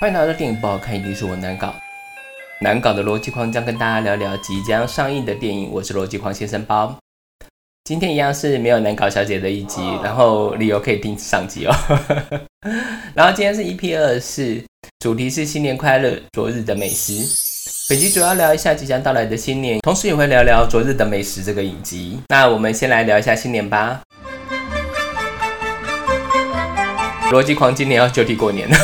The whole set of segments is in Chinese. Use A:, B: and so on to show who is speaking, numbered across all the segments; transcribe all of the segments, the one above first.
A: 欢迎来到电影不好看，一定是我难搞。难搞的逻辑框将跟大家聊聊即将上映的电影。我是逻辑框先生包。今天一样是没有难搞小姐的一集，然后理由可以听上集哦。然后今天是 EP 二四，主题是新年快乐，昨日的美食。本集主要聊一下即将到来的新年，同时也会聊聊昨日的美食这个影集。那我们先来聊一下新年吧。逻辑狂今年要就地过年了。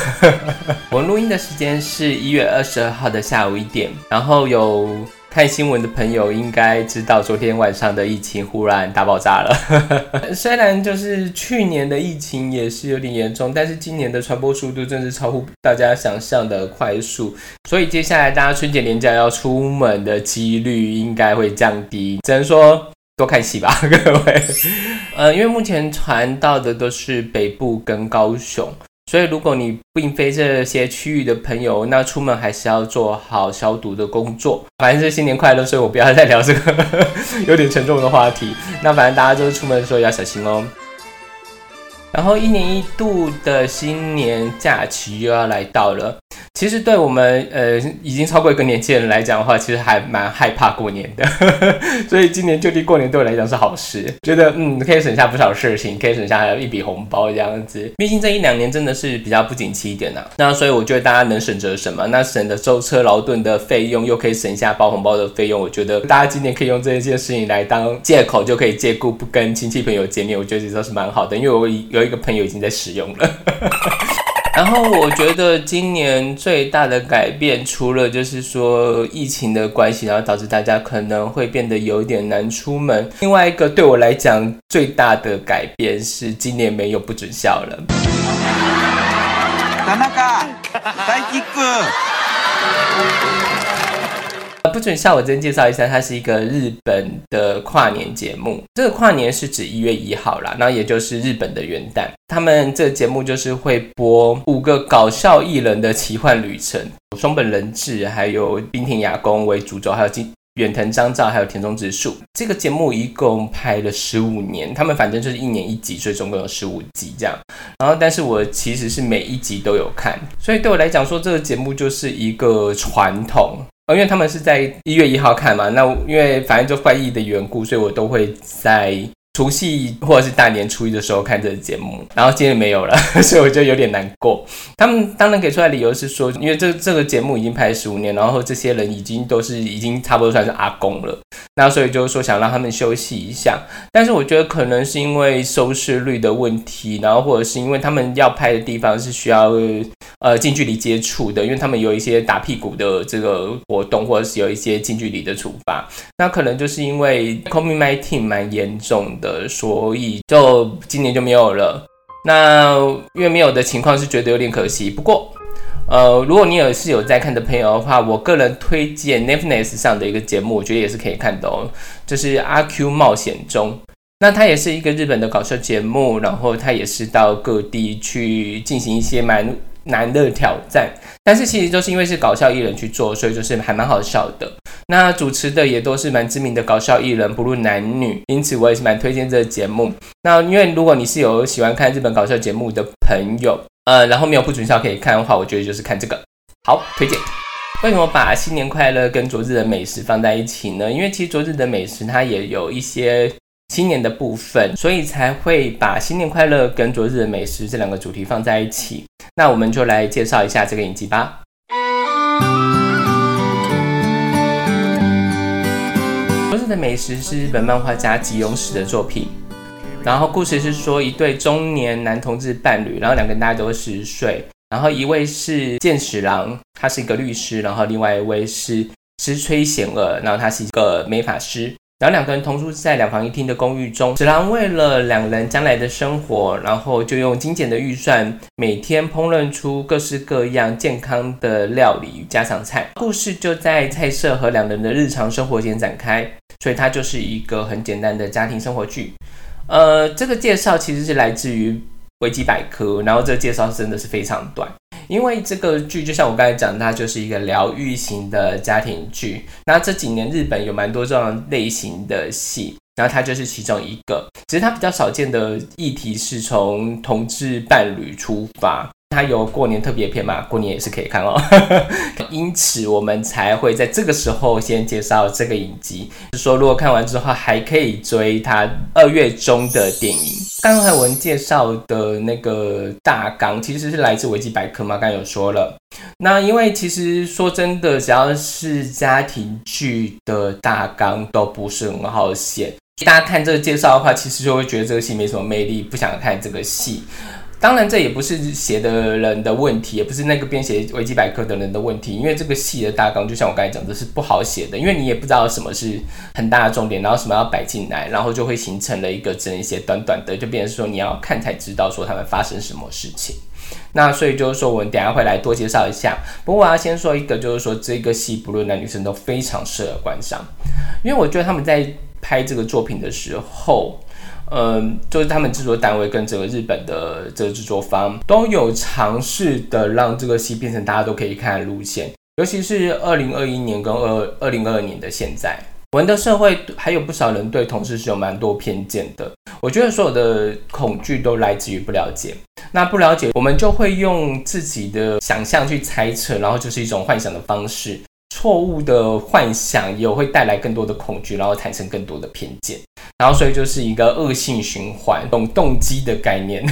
A: 我录音的时间是一月二十二号的下午一点，然后有看新闻的朋友应该知道，昨天晚上的疫情忽然大爆炸了。虽然就是去年的疫情也是有点严重，但是今年的传播速度真是超乎大家想象的快速，所以接下来大家春节年假要出门的几率应该会降低，只能说。多看戏吧，各位。呃，因为目前传到的都是北部跟高雄，所以如果你并非这些区域的朋友，那出门还是要做好消毒的工作。反正是新年快乐，所以我不要再聊这个有点沉重的话题。那反正大家就是出门的时候要小心哦。然后一年一度的新年假期又要来到了。其实对我们呃已经超过一个年纪人来讲的话，其实还蛮害怕过年的，所以今年就地过年对我来讲是好事，觉得嗯可以省下不少事情，可以省下一笔红包这样子。毕竟这一两年真的是比较不景气一点呐，那所以我觉得大家能省则省嘛，那省的舟车劳顿的费用，又可以省下包红包的费用，我觉得大家今年可以用这一件事情来当借口，就可以借故不跟亲戚朋友见面，我觉得这都是蛮好的，因为我有一个朋友已经在使用了。然后我觉得今年最大的改变，除了就是说疫情的关系，然后导致大家可能会变得有点难出门。另外一个对我来讲最大的改变是，今年没有不准笑了。不准笑！我先介绍一下，它是一个日本的跨年节目。这个跨年是指一月一号啦，那也就是日本的元旦。他们这个节目就是会播五个搞笑艺人的奇幻旅程，松本人志、还有冰田雅宫为主轴，还有金远藤张照，还有田中直树。这个节目一共拍了十五年，他们反正就是一年一集，所以总共有十五集这样。然后，但是我其实是每一集都有看，所以对我来讲说，这个节目就是一个传统。哦，因为他们是在一月一号看嘛，那因为反正就翻译的缘故，所以我都会在。除夕或者是大年初一的时候看这个节目，然后今天没有了，所以我就有点难过。他们当然给出来理由是说，因为这这个节目已经拍十五年，然后这些人已经都是已经差不多算是阿公了，那所以就是说想让他们休息一下。但是我觉得可能是因为收视率的问题，然后或者是因为他们要拍的地方是需要呃近距离接触的，因为他们有一些打屁股的这个活动，或者是有一些近距离的处罚，那可能就是因为 COVID-19 蛮严重的。呃，所以就今年就没有了。那因为没有的情况是觉得有点可惜。不过，呃，如果你有是有在看的朋友的话，我个人推荐 Netflix 上的一个节目，我觉得也是可以看的哦。就是《阿 Q 冒险中》，那它也是一个日本的搞笑节目，然后它也是到各地去进行一些蛮难的挑战。但是其实就是因为是搞笑艺人去做，所以就是还蛮好笑的。那主持的也都是蛮知名的搞笑艺人，不论男女，因此我也是蛮推荐这个节目。那因为如果你是有喜欢看日本搞笑节目的朋友，呃，然后没有不准笑可以看的话，我觉得就是看这个，好推荐。为什么把新年快乐跟昨日的美食放在一起呢？因为其实昨日的美食它也有一些新年的部分，所以才会把新年快乐跟昨日的美食这两个主题放在一起。那我们就来介绍一下这个影集吧。他的美食是日本漫画家吉永史的作品，然后故事是说一对中年男同志伴侣，然后两个人大概都是十岁，然后一位是剑史郎，他是一个律师，然后另外一位是石吹贤二，然后他是一个美法师。然后两个人同住在两房一厅的公寓中，史郎为了两人将来的生活，然后就用精简的预算，每天烹饪出各式各样健康的料理与家常菜。故事就在菜色和两人的日常生活间展开，所以它就是一个很简单的家庭生活剧。呃，这个介绍其实是来自于维基百科，然后这个介绍真的是非常短。因为这个剧就像我刚才讲，它就是一个疗愈型的家庭剧。那这几年日本有蛮多这种类型的戏，然后它就是其中一个。其实它比较少见的议题是从同志伴侣出发，它有过年特别篇嘛，过年也是可以看哦。因此我们才会在这个时候先介绍这个影集，是说如果看完之后还可以追它二月中的电影。刚才我们介绍的那个大纲其实是来自维基百科嘛，刚才有说了。那因为其实说真的，只要是家庭剧的大纲都不是很好写。大家看这个介绍的话，其实就会觉得这个戏没什么魅力，不想看这个戏。当然，这也不是写的人的问题，也不是那个编写维基百科的人的问题，因为这个戏的大纲就像我刚才讲的，是不好写的，因为你也不知道什么是很大的重点，然后什么要摆进来，然后就会形成了一个只能写短短的，就变成说你要看才知道说他们发生什么事情。那所以就是说，我们等下会来多介绍一下。不过我要先说一个，就是说这个戏不论男女生都非常适合观赏，因为我觉得他们在拍这个作品的时候。嗯，就是他们制作单位跟整个日本的这个制作方都有尝试的让这个戏变成大家都可以看的路线，尤其是二零二一年跟二二零二二年的现在，我们的社会还有不少人对同志是有蛮多偏见的。我觉得所有的恐惧都来自于不了解，那不了解，我们就会用自己的想象去猜测，然后就是一种幻想的方式。错误的幻想也会带来更多的恐惧，然后产生更多的偏见，然后所以就是一个恶性循环，懂动机的概念。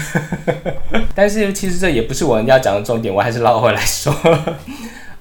A: 但是其实这也不是我们要讲的重点，我还是绕回来说。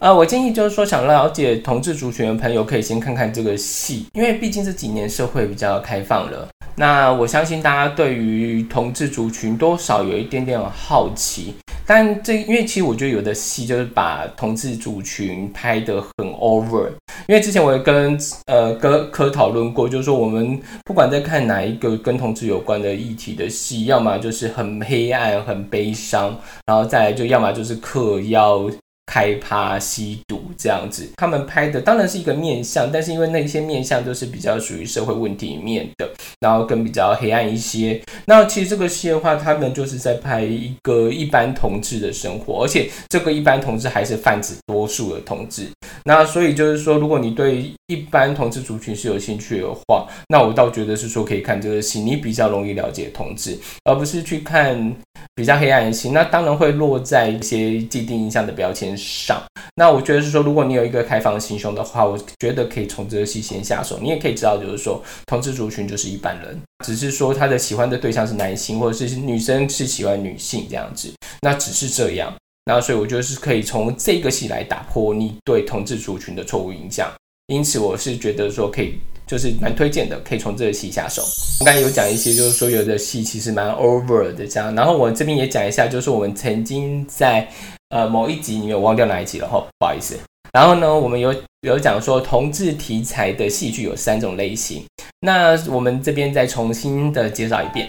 A: 呃，我建议就是说，想了解同志族群的朋友可以先看看这个戏，因为毕竟这几年社会比较开放了。那我相信大家对于同志族群多少有一点点好奇。但这因为其实我觉得有的戏就是把同志族群拍得很 over，因为之前我也跟呃哥科讨论过，就是说我们不管在看哪一个跟同志有关的议题的戏，要么就是很黑暗、很悲伤，然后再来就要么就是嗑药。开趴吸毒这样子，他们拍的当然是一个面相，但是因为那些面相都是比较属于社会问题面的，然后更比较黑暗一些。那其实这个戏的话，他们就是在拍一个一般同志的生活，而且这个一般同志还是泛指多数的同志。那所以就是说，如果你对一般同志族群是有兴趣的话，那我倒觉得是说可以看这个戏，你比较容易了解同志，而不是去看比较黑暗的戏。那当然会落在一些既定印象的标签。上，那我觉得是说，如果你有一个开放的心胸的话，我觉得可以从这个戏先下手。你也可以知道，就是说，同志族群就是一般人，只是说他的喜欢的对象是男性，或者是女生是喜欢女性这样子，那只是这样。那所以我觉得是可以从这个戏来打破你对同志族群的错误印象。因此，我是觉得说可以，就是蛮推荐的，可以从这个戏下手。我刚才有讲一些，就是说有的戏其实蛮 over 的这样。然后我这边也讲一下，就是我们曾经在。呃，某一集你有忘掉哪一集了哈，不好意思。然后呢，我们有有讲说同志题材的戏剧有三种类型，那我们这边再重新的介绍一遍。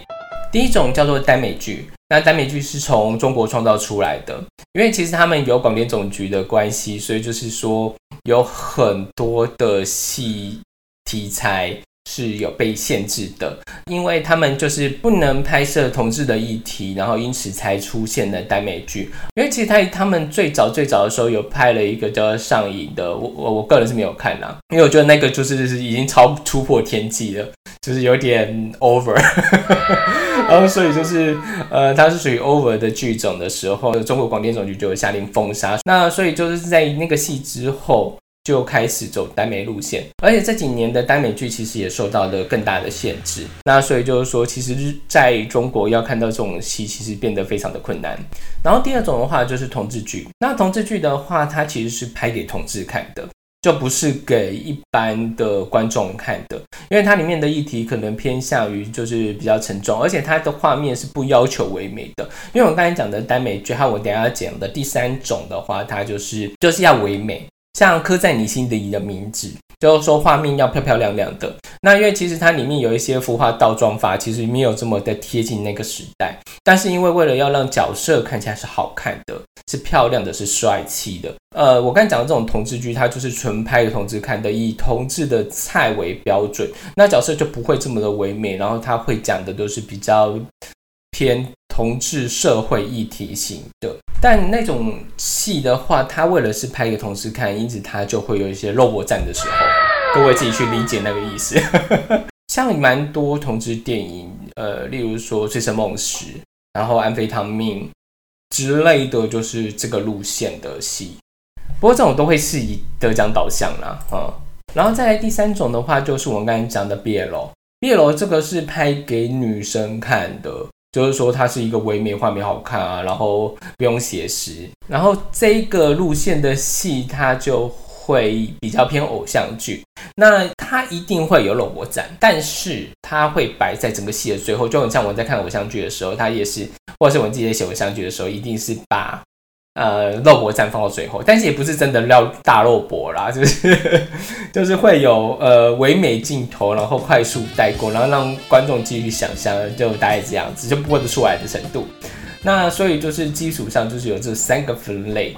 A: 第一种叫做耽美剧，那耽美剧是从中国创造出来的，因为其实他们有广电总局的关系，所以就是说有很多的戏题材。是有被限制的，因为他们就是不能拍摄同志的议题，然后因此才出现了耽美剧。因为其实他他们最早最早的时候有拍了一个叫《上瘾》的，我我我个人是没有看啦，因为我觉得那个就是已经超突破天际了，就是有点 over，然后所以就是呃，它是属于 over 的剧种的时候，中国广电总局就下令封杀。那所以就是在那个戏之后。就开始走耽美路线，而且这几年的耽美剧其实也受到了更大的限制。那所以就是说，其实在中国要看到这种戏，其实变得非常的困难。然后第二种的话就是同志剧。那同志剧的话，它其实是拍给同志看的，就不是给一般的观众看的，因为它里面的议题可能偏向于就是比较沉重，而且它的画面是不要求唯美的。因为我刚才讲的耽美剧，还有我等下要讲的第三种的话，它就是就是要唯美。像刻在你心底的名字，就是说画面要漂漂亮亮的。那因为其实它里面有一些服化倒装法，其实没有这么的贴近那个时代。但是因为为了要让角色看起来是好看的、是漂亮的、是帅气的，呃，我刚讲的这种同志剧，它就是纯拍给同志看的，以同志的菜为标准，那角色就不会这么的唯美。然后他会讲的都是比较偏同志社会议题型的。但那种戏的话，他为了是拍给同事看，因此他就会有一些肉搏战的时候，各位自己去理解那个意思。像蛮多同志电影，呃，例如说《醉生梦死》，然后《安非他命》之类的，就是这个路线的戏。不过这种都会是以得奖导向啦，啊，然后再来第三种的话，就是我们刚才讲的 BL，BL 这个是拍给女生看的，就是说它是一个唯美画面好看啊，然后不用写实，然后这个路线的戏它就会比较偏偶像剧，那它一定会有肉搏战，但是它会摆在整个戏的最后，就很像我在看偶像剧的时候，它也是，或者是我自己在写偶像剧的时候，一定是把。呃，肉搏战放到最后，但是也不是真的料大肉搏啦，就是 就是会有呃唯美镜头，然后快速带过，然后让观众继续想象，就大概这样子，就播得出来的程度。那所以就是基础上就是有这三个分类。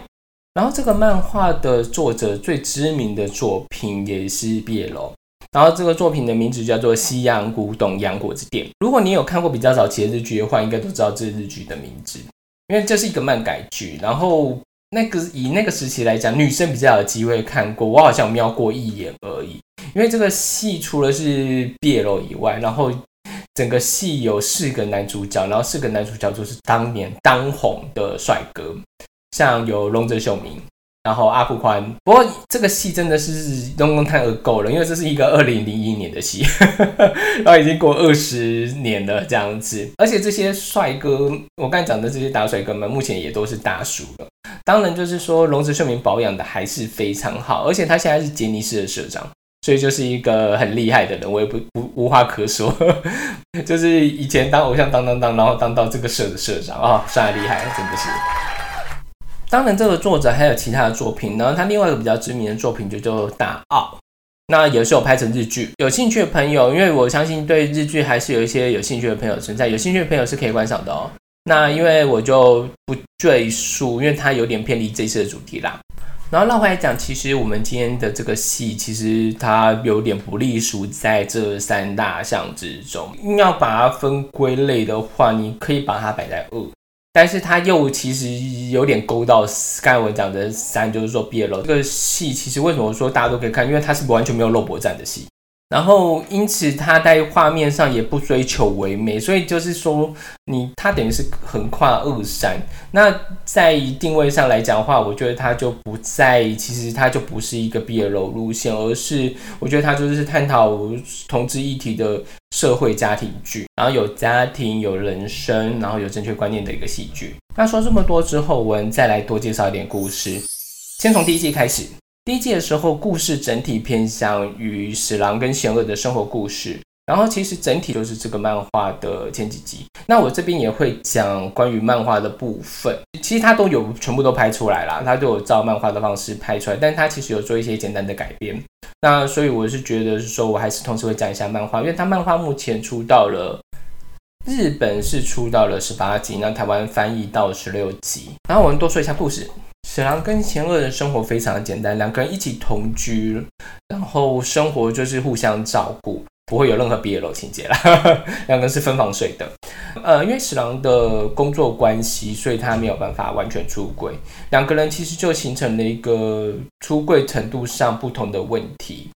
A: 然后这个漫画的作者最知名的作品也是毕业楼，然后这个作品的名字叫做《西洋古董洋果子店》。如果你有看过比较早期的日剧的话，应该都知道这日剧的名字。因为这是一个漫改剧，然后那个以那个时期来讲，女生比较有机会看过，我好像瞄过一眼而已。因为这个戏除了是毕业楼以外，然后整个戏有四个男主角，然后四个男主角就是当年当红的帅哥，像有龙泽秀明。然后阿布宽，不过这个戏真的是用用太而够了，因为这是一个二零零一年的戏，然后已经过二十年了这样子。而且这些帅哥，我刚才讲的这些大帅哥们，目前也都是大叔了。当然，就是说龙泽秀明保养的还是非常好，而且他现在是杰尼斯的社长，所以就是一个很厉害的人，我也不无无话可说。就是以前当偶像当当当，然后当到这个社的社长啊，算厉害，真的是。当然，这个作者还有其他的作品，然后他另外一个比较知名的作品就叫《大奥》，那也是有拍成日剧。有兴趣的朋友，因为我相信对日剧还是有一些有兴趣的朋友存在，有兴趣的朋友是可以观赏的哦。那因为我就不赘述，因为它有点偏离这次的主题啦。然后绕回来讲，其实我们今天的这个戏，其实它有点不隶属在这三大项之中。硬要把它分归类的话，你可以把它摆在二。但是他又其实有点勾到刚才我讲的三，就是说毕业了这个戏，其实为什么说大家都可以看？因为它是完全没有肉搏战的戏。然后，因此他在画面上也不追求唯美，所以就是说，你他等于是横跨二三。那在定位上来讲的话，我觉得他就不在，其实他就不是一个 BL 路线，而是我觉得他就是探讨同志议题的社会家庭剧，然后有家庭、有人生，然后有正确观念的一个戏剧。那说这么多之后，我们再来多介绍一点故事，先从第一季开始。第一季的时候，故事整体偏向于史郎跟贤恶的生活故事，然后其实整体就是这个漫画的前几集。那我这边也会讲关于漫画的部分，其实它都有全部都拍出来了，它都有照漫画的方式拍出来，但它其实有做一些简单的改编。那所以我是觉得是说，我还是同时会讲一下漫画，因为它漫画目前出到了日本是出到了十八集，那台湾翻译到十六集。然后我们多说一下故事。史郎跟贤二的生活非常的简单，两个人一起同居，然后生活就是互相照顾，不会有任何毕业楼情节啦。两个人是分房睡的，呃，因为史郎的工作关系，所以他没有办法完全出柜，两个人其实就形成了一个出柜程度上不同的问题。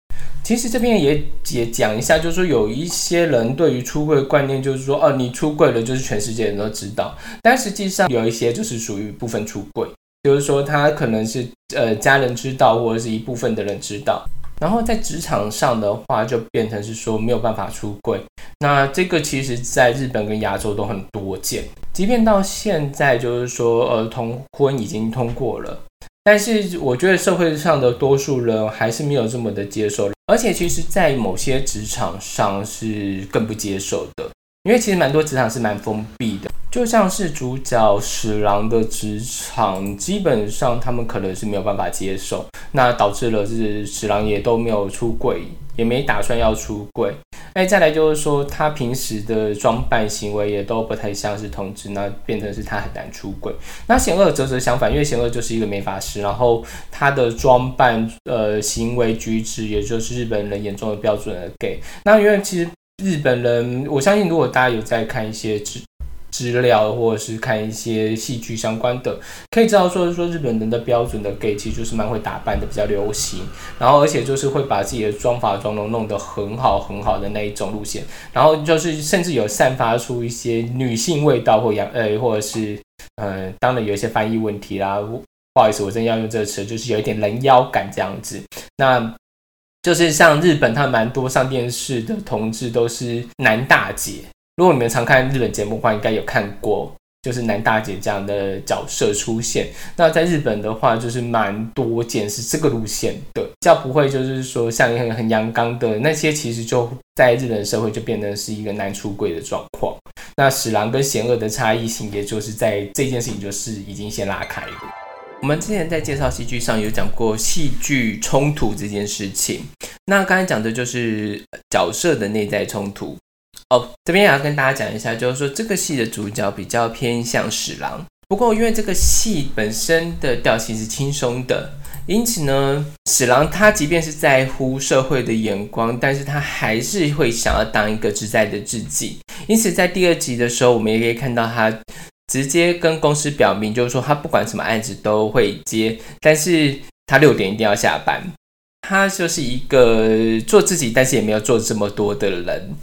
A: 其实这边也也讲一下，就是说有一些人对于出柜观念，就是说，哦，你出柜了，就是全世界人都知道，但实际上有一些就是属于部分出柜。就是说，他可能是呃家人知道，或者是一部分的人知道，然后在职场上的话，就变成是说没有办法出柜。那这个其实在日本跟亚洲都很多见，即便到现在，就是说呃同婚已经通过了，但是我觉得社会上的多数人还是没有这么的接受，而且其实，在某些职场上是更不接受的。因为其实蛮多职场是蛮封闭的，就像是主角史郎的职场，基本上他们可能是没有办法接受，那导致了是史郎也都没有出柜，也没打算要出柜。哎，再来就是说他平时的装扮行为也都不太像是同志，那变成是他很难出柜。那险恶则则相反，因为险恶就是一个美发师，然后他的装扮、呃行为举止，也就是日本人眼中的标准的 gay。那因为其实。日本人，我相信如果大家有在看一些资料，或者是看一些戏剧相关的，可以知道说说日本人的标准的 gay 其实就是蛮会打扮的，比较流行，然后而且就是会把自己的妆发妆容弄得很好很好的那一种路线，然后就是甚至有散发出一些女性味道或洋呃或者是嗯，当然有一些翻译问题啦，不好意思，我真要用这个词，就是有一点人妖感这样子。那就是像日本，他蛮多上电视的同志都是男大姐。如果你们常看日本节目的话，应该有看过。就是男大姐这样的角色出现，那在日本的话，就是蛮多见是这个路线的，较不会就是说像很很阳刚的那些，其实就在日本社会就变成是一个男出柜的状况。那史郎跟贤恶的差异性，也就是在这件事情就是已经先拉开了。我们之前在介绍戏剧上有讲过戏剧冲突这件事情，那刚才讲的就是角色的内在冲突。哦，这边也要跟大家讲一下，就是说这个戏的主角比较偏向史郎，不过因为这个戏本身的调性是轻松的，因此呢，史郎他即便是在乎社会的眼光，但是他还是会想要当一个自在的自己。因此在第二集的时候，我们也可以看到他直接跟公司表明，就是说他不管什么案子都会接，但是他六点一定要下班。他就是一个做自己，但是也没有做这么多的人。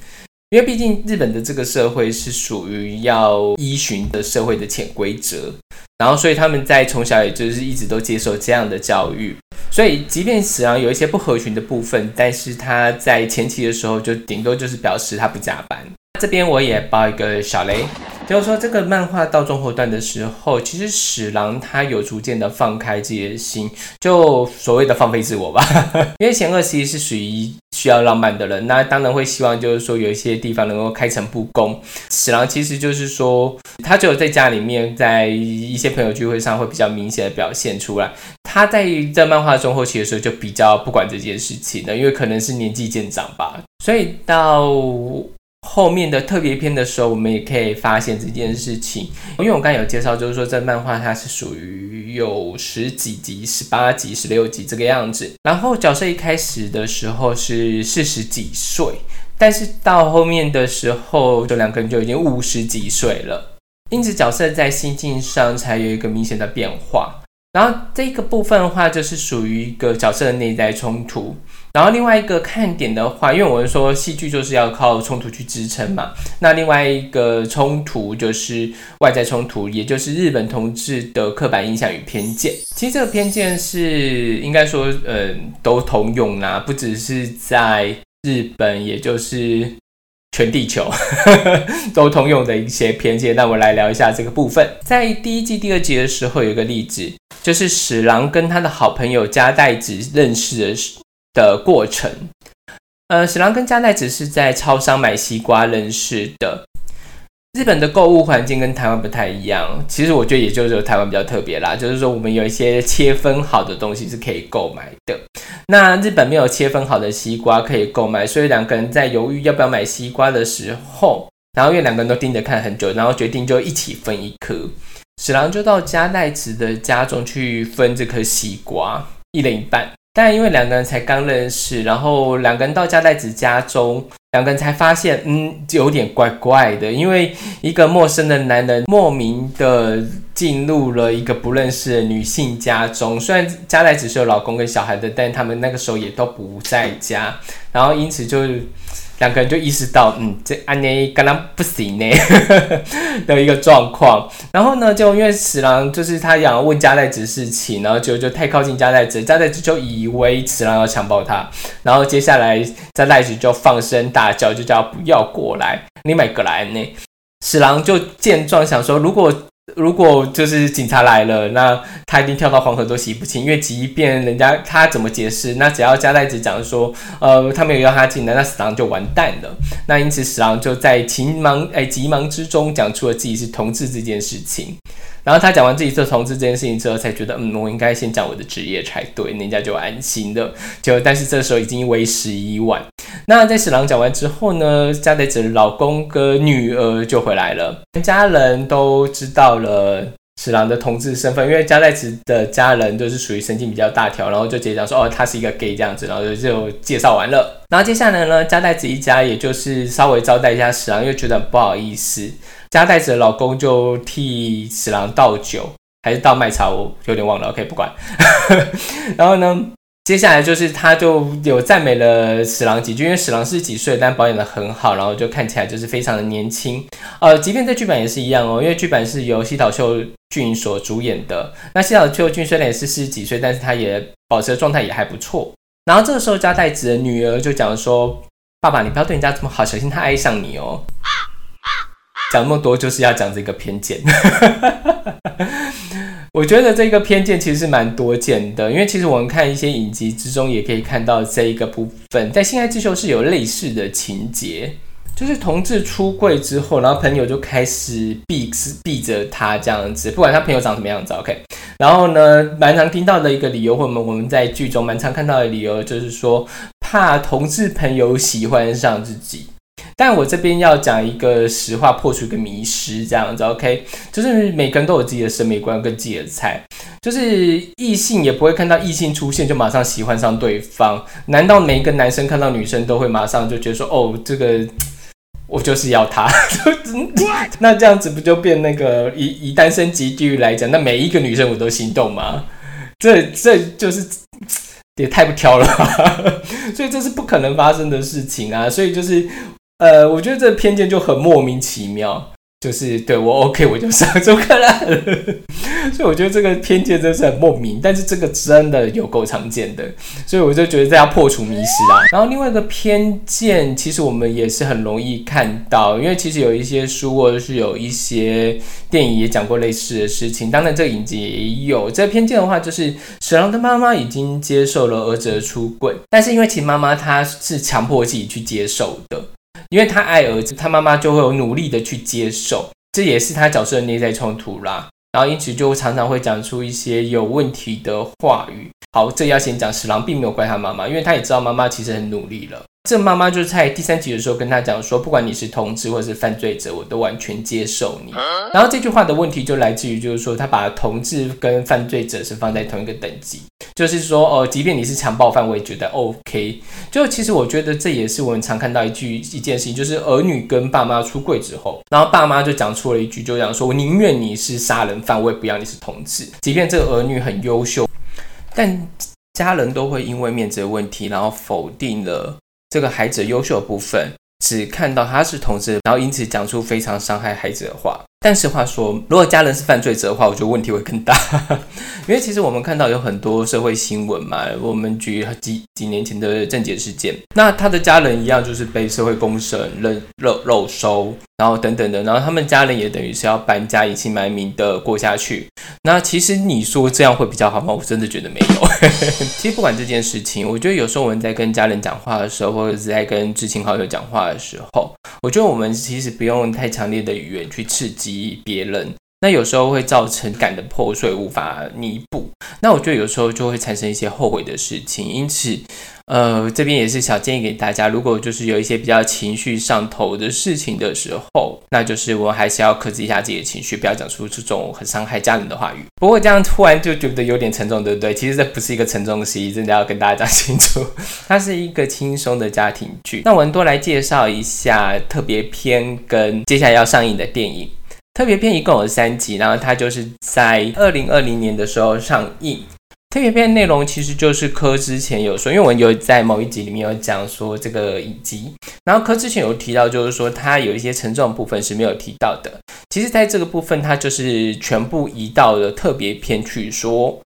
A: 因为毕竟日本的这个社会是属于要依循的社会的潜规则，然后所以他们在从小也就是一直都接受这样的教育，所以即便史郎有一些不合群的部分，但是他在前期的时候就顶多就是表示他不加班。这边我也报一个小雷。就是说，这个漫画到中后段的时候，其实史郎他有逐渐的放开自己的心，就所谓的放飞自我吧。因为贤二其实是属于需要浪漫的人，那当然会希望就是说有一些地方能够开诚布公。史郎其实就是说，他只有在家里面，在一些朋友聚会上会比较明显的表现出来。他在在漫画中后期的时候就比较不管这件事情的，因为可能是年纪渐长吧，所以到。后面的特别篇的时候，我们也可以发现这件事情，因为我刚才有介绍，就是说这漫画它是属于有十几集、十八集、十六集这个样子。然后角色一开始的时候是四十几岁，但是到后面的时候，这两个人就已经五十几岁了，因此角色在心境上才有一个明显的变化。然后这个部分的话，就是属于一个角色的内在冲突。然后另外一个看点的话，因为我们说戏剧就是要靠冲突去支撑嘛。那另外一个冲突就是外在冲突，也就是日本同志的刻板印象与偏见。其实这个偏见是应该说，嗯，都通用啦，不只是在日本，也就是全地球 都通用的一些偏见。那我来聊一下这个部分。在第一季第二集的时候，有一个例子，就是史郎跟他的好朋友加代子认识的时。的过程，呃，史郎跟加奈子是在超商买西瓜认识的。日本的购物环境跟台湾不太一样，其实我觉得也就是台湾比较特别啦，就是说我们有一些切分好的东西是可以购买的。那日本没有切分好的西瓜可以购买，所以两个人在犹豫要不要买西瓜的时候，然后因为两个人都盯着看很久，然后决定就一起分一颗。史郎就到加奈子的家中去分这颗西瓜，一人一半。但因为两个人才刚认识，然后两个人到加代子家中，两个人才发现，嗯，有点怪怪的。因为一个陌生的男人莫名的进入了一个不认识的女性家中，虽然加代子是有老公跟小孩的，但他们那个时候也都不在家，然后因此就。两个人就意识到，嗯，这安妮刚刚不行呢 的一个状况。然后呢，就因为史郎就是他想要问加代子事情，然后就就太靠近加代子，加代子就以为史郎要强暴他。然后接下来加代子就放声大叫，就叫不要过来，你买个来呢。史郎就见状想说，如果。如果就是警察来了，那他一定跳到黄河都洗不清，因为即便人家他怎么解释，那只要加代子讲说，呃，他没有要他进来，那史郎就完蛋了。那因此史郎就在情忙哎急忙之中讲出了自己是同志这件事情。然后他讲完自己做同志这件事情之后，才觉得嗯，我应该先讲我的职业才对，人家就安心了。就但是这时候已经为时已晚。那在史郎讲完之后呢，加代子老公跟女儿就回来了，全家人都知道了史郎的同志身份，因为加代子的家人都是属于神经比较大条，然后就直接讲说哦，他是一个 gay 这样子，然后就介绍完了。然后接下来呢，加代子一家也就是稍微招待一下史郎，又觉得不好意思。加代子的老公就替史郎倒酒，还是倒麦茶，我有点忘了。OK，不管。然后呢，接下来就是他就有赞美了史郎几句，因为史郎是几岁，但保养的很好，然后就看起来就是非常的年轻。呃，即便在剧版也是一样哦，因为剧版是由西岛秀俊所主演的。那西岛秀俊虽然也是四十几岁，但是他也保持的状态也还不错。然后这个时候，加代子的女儿就讲说：“爸爸，你不要对人家这么好，小心他爱上你哦。”讲那么多就是要讲这个偏见。我觉得这个偏见其实是蛮多见的，因为其实我们看一些影集之中也可以看到这一个部分，在《性爱之秀》是有类似的情节，就是同志出柜之后，然后朋友就开始避避着他这样子，不管他朋友长什么样子，OK。然后呢，蛮常听到的一个理由，或我们我们在剧中蛮常看到的理由，就是说怕同志朋友喜欢上自己。但我这边要讲一个实话，破除一个迷失，这样子，OK，就是每个人都有自己的审美观跟自己的菜，就是异性也不会看到异性出现就马上喜欢上对方。难道每一个男生看到女生都会马上就觉得说，哦，这个我就是要他？那这样子不就变那个以以单身级地域来讲，那每一个女生我都心动吗？这这就是也太不挑了，所以这是不可能发生的事情啊！所以就是。呃，我觉得这偏见就很莫名其妙，就是对我 OK 我就上周克了，所以我觉得这个偏见真是很莫名，但是这个真的有够常见的，所以我就觉得这要破除迷失啊。然后另外一个偏见，其实我们也是很容易看到，因为其实有一些书或者是有一些电影也讲过类似的事情，当然这个影集也有。这个偏见的话，就是史郎的妈妈已经接受了儿子的出轨，但是因为其妈妈她是强迫自己去接受的。因为他爱儿子，他妈妈就会有努力的去接受，这也是他角色的内在冲突啦。然后因此就常常会讲出一些有问题的话语。好，这要先讲，史郎并没有怪他妈妈，因为他也知道妈妈其实很努力了。这妈妈就是在第三集的时候跟他讲说，不管你是同志或者是犯罪者，我都完全接受你。然后这句话的问题就来自于，就是说他把同志跟犯罪者是放在同一个等级，就是说哦，即便你是强暴犯，我也觉得 OK。就其实我觉得这也是我们常看到一句一件事情，就是儿女跟爸妈出柜之后，然后爸妈就讲出了一句，就讲说我宁愿你是杀人犯，我也不要你是同志，即便这个儿女很优秀，但家人都会因为面子的问题，然后否定了。这个孩子优秀的部分，只看到他是同志，然后因此讲出非常伤害孩子的话。但是话说，如果家人是犯罪者的话，我觉得问题会更大。因为其实我们看到有很多社会新闻嘛，我们举几几年前的政界事件，那他的家人一样就是被社会公审、肉肉肉收，然后等等的，然后他们家人也等于是要搬家，隐姓埋名的过下去。那其实你说这样会比较好吗？我真的觉得没有。其实不管这件事情，我觉得有时候我们在跟家人讲话的时候，或者是在跟知青好友讲话的时候，我觉得我们其实不用太强烈的语言去刺激。别人，那有时候会造成感的破碎，无法弥补。那我觉得有时候就会产生一些后悔的事情。因此，呃，这边也是小建议给大家，如果就是有一些比较情绪上头的事情的时候，那就是我还是要克制一下自己的情绪，不要讲出这种很伤害家人的话语。不过这样突然就觉得有点沉重，对不对？其实这不是一个沉重的戏，真的要跟大家讲清楚，它是一个轻松的家庭剧。那我们多来介绍一下特别篇跟接下来要上映的电影。特别篇一共有三集，然后它就是在二零二零年的时候上映。特别篇内容其实就是柯之前有说，因为我有在某一集里面有讲说这个影集，然后柯之前有提到，就是说它有一些沉重的部分是没有提到的。其实，在这个部分，它就是全部移到了特别篇去说。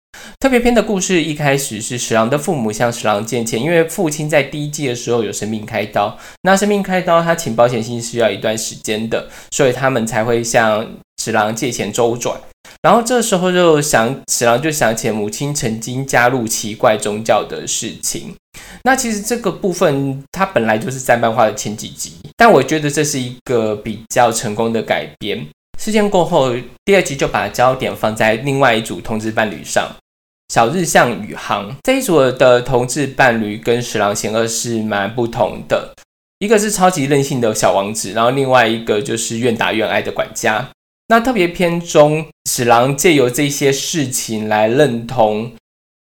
A: 特别篇的故事一开始是史郎的父母向史郎借钱，因为父亲在第一季的时候有生命开刀，那生命开刀他请保险金需要一段时间的，所以他们才会向史郎借钱周转。然后这时候就想史郎就想起母亲曾经加入奇怪宗教的事情。那其实这个部分它本来就是在漫画的前几集，但我觉得这是一个比较成功的改编。事件过后，第二集就把焦点放在另外一组同志伴侣上。小日向宇航这一组的同志伴侣跟十郎贤二是蛮不同的，一个是超级任性的小王子，然后另外一个就是愿打愿挨的管家。那特别篇中，史郎借由这些事情来认同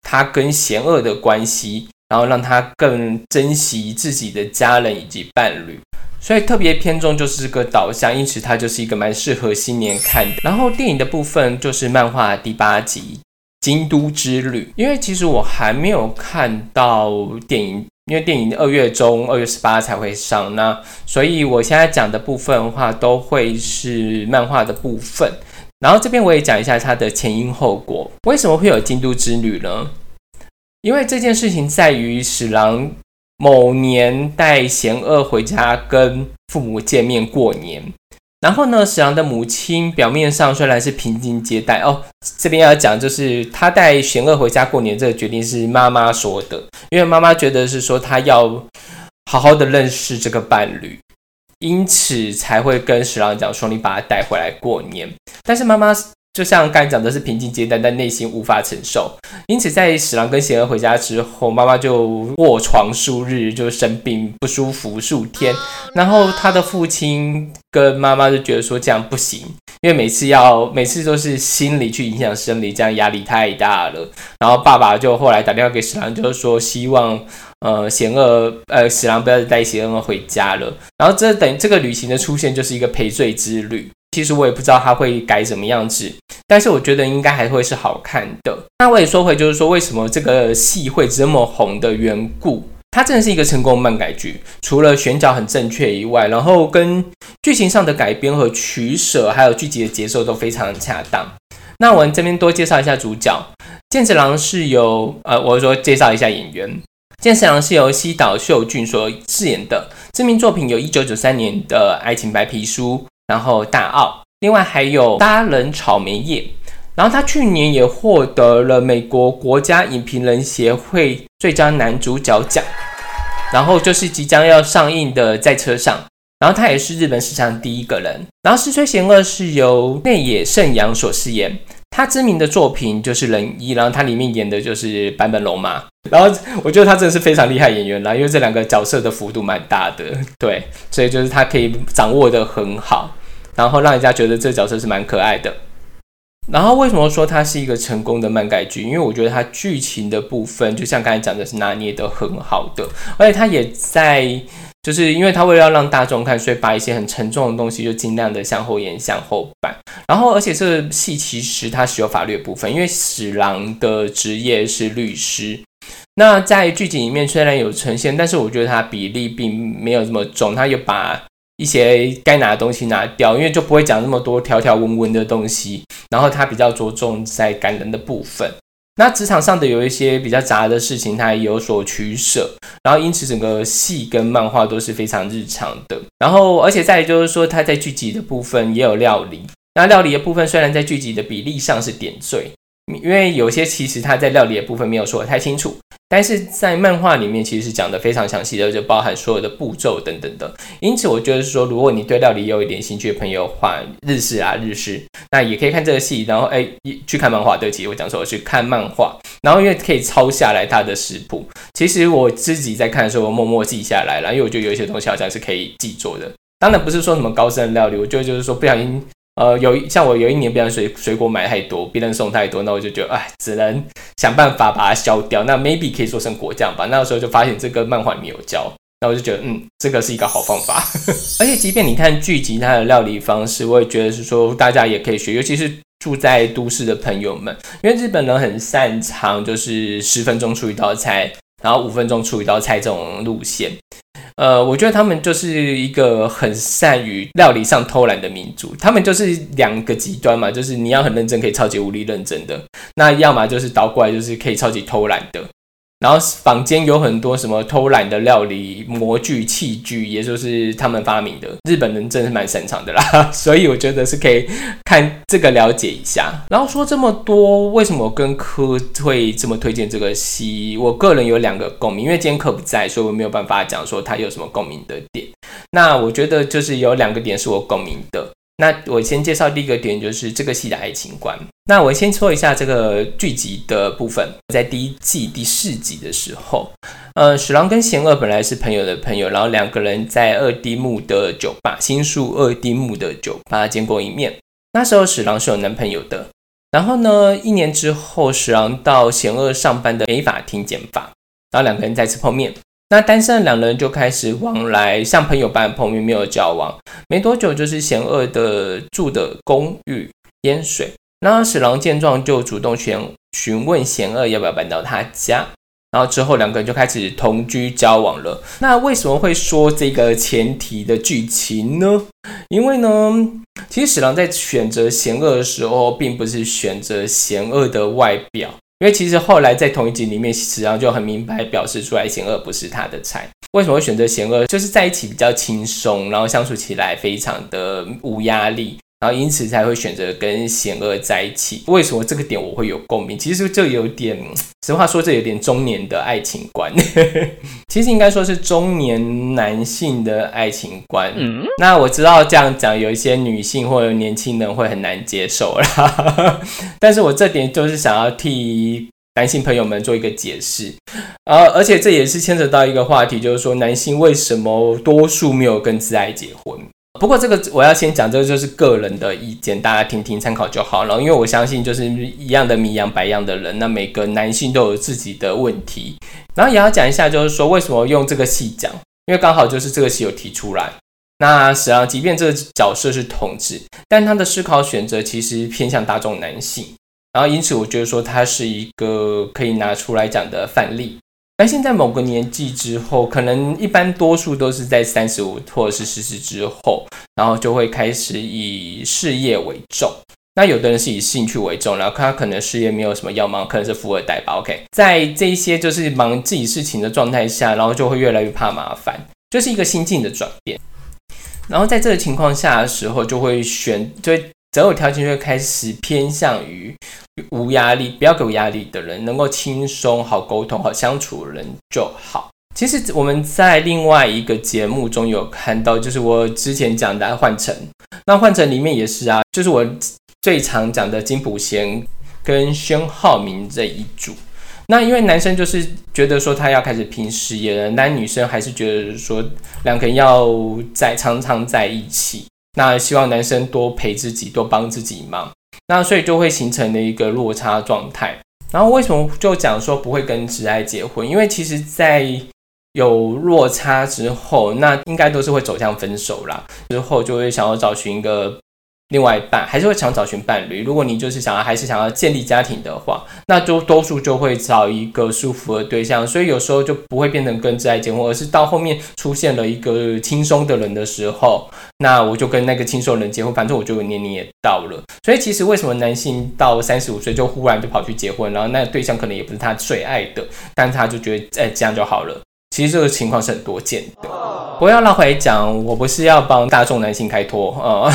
A: 他跟贤恶的关系，然后让他更珍惜自己的家人以及伴侣。所以特别篇中就是个导向，因此它就是一个蛮适合新年看的。然后电影的部分就是漫画第八集。京都之旅，因为其实我还没有看到电影，因为电影二月中二月十八才会上，那所以我现在讲的部分的话，都会是漫画的部分。然后这边我也讲一下它的前因后果，为什么会有京都之旅呢？因为这件事情在于史郎某年带贤二回家跟父母见面过年。然后呢，史郎的母亲表面上虽然是平静接待哦，这边要讲就是他带贤二回家过年这个决定是妈妈说的，因为妈妈觉得是说他要好好的认识这个伴侣，因此才会跟史郎讲说你把他带回来过年。但是妈妈就像刚才讲的是平静接待，但内心无法承受，因此在史郎跟贤二回家之后，妈妈就卧床数日，就生病不舒服数天，然后他的父亲。跟妈妈就觉得说这样不行，因为每次要每次都是心理去影响生理，这样压力太大了。然后爸爸就后来打电话给史郎，就是说希望呃贤恶呃史郎不要再带贤恶回家了。然后这等这个旅行的出现就是一个赔罪之旅。其实我也不知道他会改什么样子，但是我觉得应该还会是好看的。那我也说回就是说为什么这个戏会这么红的缘故。它真的是一个成功漫改剧，除了选角很正确以外，然后跟剧情上的改编和取舍，还有剧集的节奏都非常恰当。那我们这边多介绍一下主角，剑次郎是由呃，我说介绍一下演员，剑次郎是由西岛秀俊所饰演的，知名作品有一九九三年的《爱情白皮书》，然后《大奥》，另外还有《搭人草莓叶》。然后他去年也获得了美国国家影评人协会最佳男主角奖。然后就是即将要上映的《在车上》，然后他也是日本史上第一个人。然后《失吹贤恶》是由内野圣阳所饰演，他知名的作品就是《人一》，然后他里面演的就是坂本龙马。然后我觉得他真的是非常厉害演员啦，因为这两个角色的幅度蛮大的，对，所以就是他可以掌握的很好，然后让人家觉得这个角色是蛮可爱的。然后为什么说它是一个成功的漫改剧？因为我觉得它剧情的部分，就像刚才讲的是拿捏的很好的，而且它也在，就是因为它为了让大众看，所以把一些很沉重的东西就尽量的向后延、向后摆。然后，而且这个戏其实它是有法律部分，因为史郎的职业是律师。那在剧集里面虽然有呈现，但是我觉得它比例并没有这么重，它有把。一些该拿的东西拿掉，因为就不会讲那么多条条文文的东西。然后他比较着重在感人的部分。那职场上的有一些比较杂的事情，他也有所取舍。然后因此整个戏跟漫画都是非常日常的。然后而且再就是说，他在剧集的部分也有料理。那料理的部分虽然在剧集的比例上是点缀。因为有些其实他在料理的部分没有说的太清楚，但是在漫画里面其实是讲的非常详细的，就包含所有的步骤等等的。因此，我觉得说，如果你对料理有一点兴趣的朋友话，日式啊日式，那也可以看这个戏，然后哎去看漫画。对不起，我讲错，去看漫画，然后因为可以抄下来他的食谱。其实我自己在看的时候，默默记下来了，因为我觉得有一些东西好像是可以记做的。当然不是说什么高深的料理，我觉得就是说不小心。呃，有像我有一年，别人水水果买太多，别人送太多，那我就觉得，哎，只能想办法把它消掉。那 maybe 可以做成果酱吧。那个时候就发现这个漫画里面有教，那我就觉得，嗯，这个是一个好方法。而且，即便你看剧集它的料理方式，我也觉得是说大家也可以学，尤其是住在都市的朋友们，因为日本人很擅长就是十分钟出一道菜，然后五分钟出一道菜这种路线。呃，我觉得他们就是一个很善于料理上偷懒的民族，他们就是两个极端嘛，就是你要很认真，可以超级无力认真的，那要么就是倒过来，就是可以超级偷懒的。然后坊间有很多什么偷懒的料理模具器具，也就是他们发明的。日本人真是蛮擅长的啦，所以我觉得是可以看这个了解一下。然后说这么多，为什么跟科会这么推荐这个戏？我个人有两个共鸣，因为今天科不在，所以我没有办法讲说他有什么共鸣的点。那我觉得就是有两个点是我共鸣的。那我先介绍第一个点，就是这个戏的爱情观。那我先说一下这个剧集的部分，在第一季第四集的时候，呃，史郎跟贤二本来是朋友的朋友，然后两个人在二丁目的酒吧，新宿二丁目的酒吧见过一面。那时候史郎是有男朋友的，然后呢，一年之后，史郎到贤二上班的美法庭剪发，然后两个人再次碰面。那单身的两人就开始往来，像朋友般朋友，没有交往。没多久，就是贤二的住的公寓淹水，那史郎见状就主动询询问贤二要不要搬到他家。然后之后两个人就开始同居交往了。那为什么会说这个前提的剧情呢？因为呢，其实史郎在选择贤恶的时候，并不是选择贤恶的外表，因为其实后来在同一集里面，实际上就很明白表示出来，贤恶不是他的菜。为什么会选择贤恶？就是在一起比较轻松，然后相处起来非常的无压力。然后因此才会选择跟贤恶在一起。为什么这个点我会有共鸣？其实这有点，实话说，这有点中年的爱情观。其实应该说是中年男性的爱情观。嗯，那我知道这样讲，有一些女性或者年轻人会很难接受啦。但是我这点就是想要替男性朋友们做一个解释。呃，而且这也是牵扯到一个话题，就是说男性为什么多数没有跟自爱结婚？不过这个我要先讲，这个就是个人的意见，大家听听参考就好了。因为我相信，就是一样的米养百样的人，那每个男性都有自己的问题。然后也要讲一下，就是说为什么用这个戏讲，因为刚好就是这个戏有提出来。那实际上，即便这个角色是同志，但他的思考选择其实偏向大众男性。然后因此，我觉得说他是一个可以拿出来讲的范例。男性在某个年纪之后，可能一般多数都是在三十五或者是四十之后，然后就会开始以事业为重。那有的人是以兴趣为重，然后他可能事业没有什么要忙，可能是富二代吧。OK，在这些就是忙自己事情的状态下，然后就会越来越怕麻烦，就是一个心境的转变。然后在这个情况下的时候，就会选，就会择偶条件就会开始偏向于。无压力，不要给我压力的人，能够轻松、好沟通、好相处的人就好。其实我们在另外一个节目中有看到，就是我之前讲的《换乘》，那《换乘》里面也是啊，就是我最常讲的金普贤跟宣浩明这一组。那因为男生就是觉得说他要开始拼事业了，男女生还是觉得说两个人要在常常在一起。那希望男生多陪自己，多帮自己忙。那所以就会形成了一个落差状态。然后为什么就讲说不会跟直爱结婚？因为其实，在有落差之后，那应该都是会走向分手啦。之后就会想要找寻一个。另外一半还是会想找寻伴侣。如果你就是想要还是想要建立家庭的话，那就多数就会找一个舒服的对象。所以有时候就不会变成跟挚爱结婚，而是到后面出现了一个轻松的人的时候，那我就跟那个轻松人结婚。反正我就年龄也到了。所以其实为什么男性到三十五岁就忽然就跑去结婚，然后那个对象可能也不是他最爱的，但他就觉得哎这样就好了。其实这个情况是很多见的。不要绕回来讲，我不是要帮大众男性开脱啊。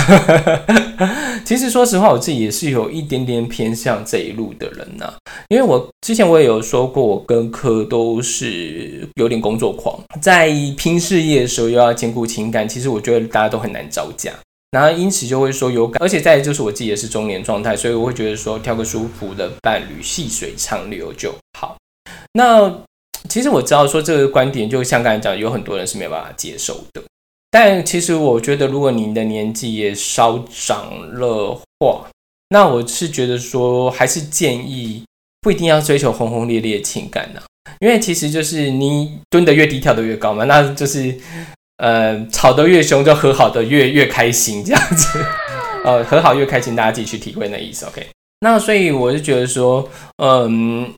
A: 其实说实话，我自己也是有一点点偏向这一路的人呐。因为我之前我也有说过，我跟柯都是有点工作狂，在拼事业的时候又要兼顾情感，其实我觉得大家都很难招架。然后因此就会说有感，而且再就是我自己也是中年状态，所以我会觉得说挑个舒服的伴侣，细水长流就好。那。其实我知道说这个观点，就像刚才讲，有很多人是没有办法接受的。但其实我觉得，如果您的年纪也稍长了话，那我是觉得说，还是建议不一定要追求轰轰烈烈的情感呢。因为其实就是你蹲得越低，跳得越高嘛。那就是呃，吵得越凶，就和好的越越开心这样子。呃，和好越开心，大家自己去体会那意思。OK，那所以我就觉得说，嗯。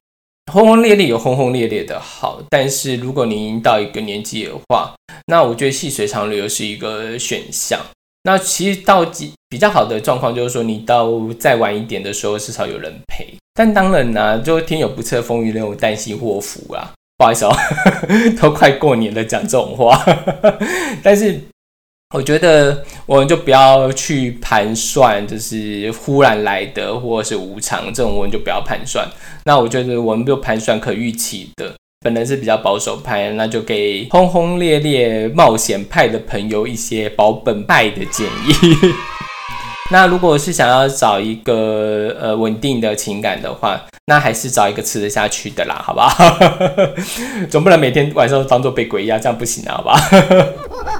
A: 轰轰烈烈有轰轰烈烈的好，但是如果您到一个年纪的话，那我觉得细水长流是一个选项。那其实到比较好的状况就是说，你到再晚一点的时候，至少有人陪。但当然呢，就天有不测风云，人有旦夕祸福啊。不好意思哦，都快过年了，讲这种话。但是。我觉得我们就不要去盘算，就是忽然来的或是无常这种，我们就不要盘算。那我觉得我们就盘算可预期的。本人是比较保守派，那就给轰轰烈烈冒险派的朋友一些保本派的建议。那如果是想要找一个呃稳定的情感的话，那还是找一个吃得下去的啦，好不好？总不能每天晚上当做被鬼压，这样不行啊，好吧？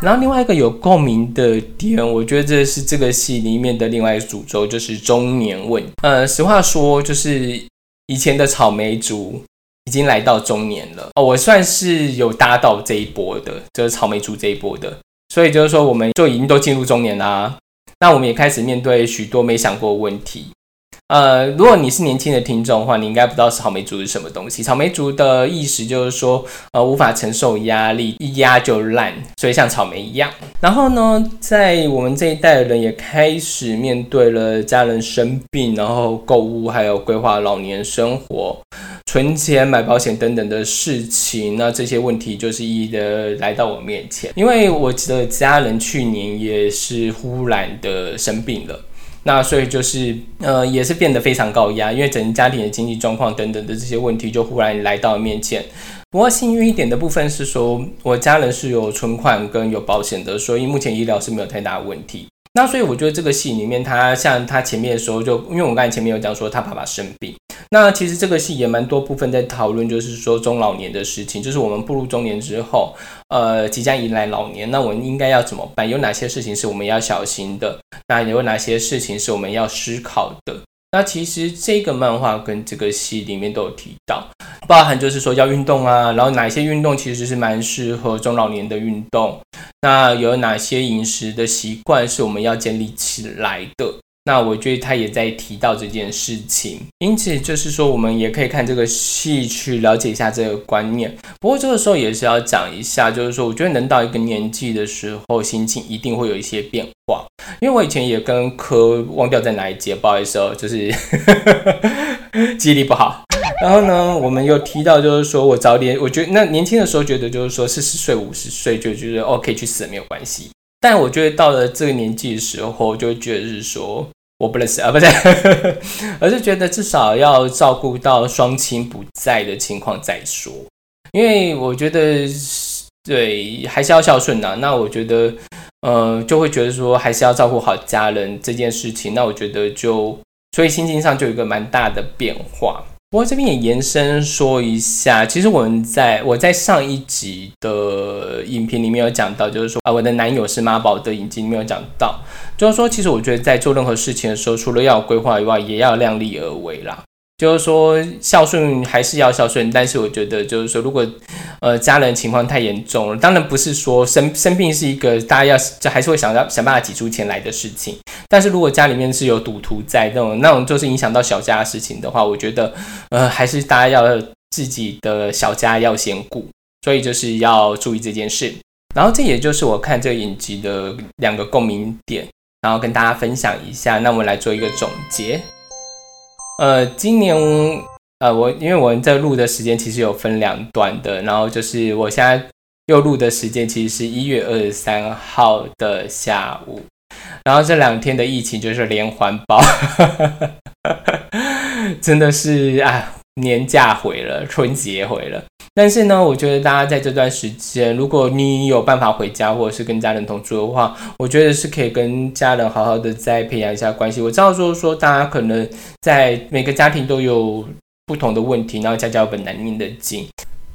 A: 然后另外一个有共鸣的点，我觉得这是这个戏里面的另外一个主轴，就是中年问。呃，实话说，就是以前的草莓族已经来到中年了哦，我算是有搭到这一波的，就是草莓族这一波的，所以就是说我们就已经都进入中年啦。那我们也开始面对许多没想过问题。呃，如果你是年轻的听众的话，你应该不知道草莓族是什么东西。草莓族的意思就是说，呃，无法承受压力，一压就烂，所以像草莓一样。然后呢，在我们这一代人也开始面对了家人生病，然后购物，还有规划老年生活、存钱、买保险等等的事情。那这些问题就是一一的来到我面前，因为我的家人去年也是忽然的生病了。那所以就是，呃，也是变得非常高压，因为整个家庭的经济状况等等的这些问题就忽然来到面前。不过幸运一点的部分是说，我家人是有存款跟有保险的，所以目前医疗是没有太大问题。那所以我觉得这个戏里面，他像他前面的时候，就因为我刚才前面有讲说他爸爸生病。那其实这个戏也蛮多部分在讨论，就是说中老年的事情，就是我们步入中年之后，呃，即将迎来老年，那我们应该要怎么办？有哪些事情是我们要小心的？那有哪些事情是我们要思考的？那其实这个漫画跟这个戏里面都有提到，包含就是说要运动啊，然后哪些运动其实是蛮适合中老年的运动？那有哪些饮食的习惯是我们要建立起来的？那我觉得他也在提到这件事情，因此就是说，我们也可以看这个戏去了解一下这个观念。不过这个时候也是要讲一下，就是说，我觉得能到一个年纪的时候，心情一定会有一些变化。因为我以前也跟科忘掉在哪一节，不好意思哦，就是 记忆力不好。然后呢，我们又提到，就是说我早点，我觉得那年轻的时候觉得就是说四十岁、五十岁就觉得哦可以去死没有关系。但我觉得到了这个年纪的时候，就觉得是说。我不认识啊，不是，而是觉得至少要照顾到双亲不在的情况再说，因为我觉得对还是要孝顺呐。那我觉得，呃，就会觉得说还是要照顾好家人这件事情。那我觉得就，所以心情上就有一个蛮大的变化。不过这边也延伸说一下，其实我们在我在上一集的影片里面有讲到，就是说啊，我的男友是妈宝的影集里面有讲到，就是说其实我觉得在做任何事情的时候，除了要有规划以外，也要量力而为啦。就是说孝顺还是要孝顺，但是我觉得就是说，如果呃家人情况太严重了，当然不是说生生病是一个大家要就还是会想要想办法挤出钱来的事情。但是如果家里面是有赌徒在那种那种就是影响到小家的事情的话，我觉得呃还是大家要自己的小家要先顾，所以就是要注意这件事。然后这也就是我看这个影集的两个共鸣点，然后跟大家分享一下。那我们来做一个总结。呃，今年呃，我因为我们在录的时间其实有分两段的，然后就是我现在又录的时间其实是一月二十三号的下午，然后这两天的疫情就是连环爆，真的是啊，年假毁了，春节毁了。但是呢，我觉得大家在这段时间，如果你有办法回家，或者是跟家人同住的话，我觉得是可以跟家人好好的再培养一下关系。我知道说说大家可能在每个家庭都有不同的问题，然后家家有本难念的经。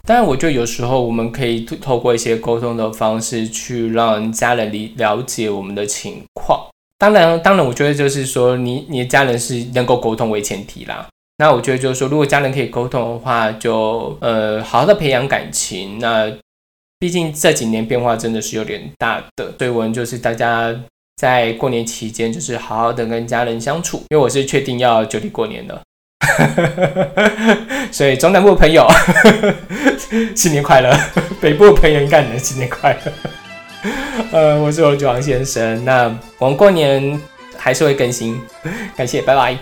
A: 当然，我觉得有时候我们可以透过一些沟通的方式，去让家人理了解我们的情况。当然，当然，我觉得就是说，你你的家人是能够沟通为前提啦。那我觉得就是说，如果家人可以沟通的话，就呃好好的培养感情。那毕竟这几年变化真的是有点大的，所以我们就是大家在过年期间就是好好的跟家人相处。因为我是确定要就地过年的，所以中南部朋友 新年快乐，北部朋友应该能新年快乐。呃，我是我九王先生，那我们过年还是会更新，感谢，拜拜。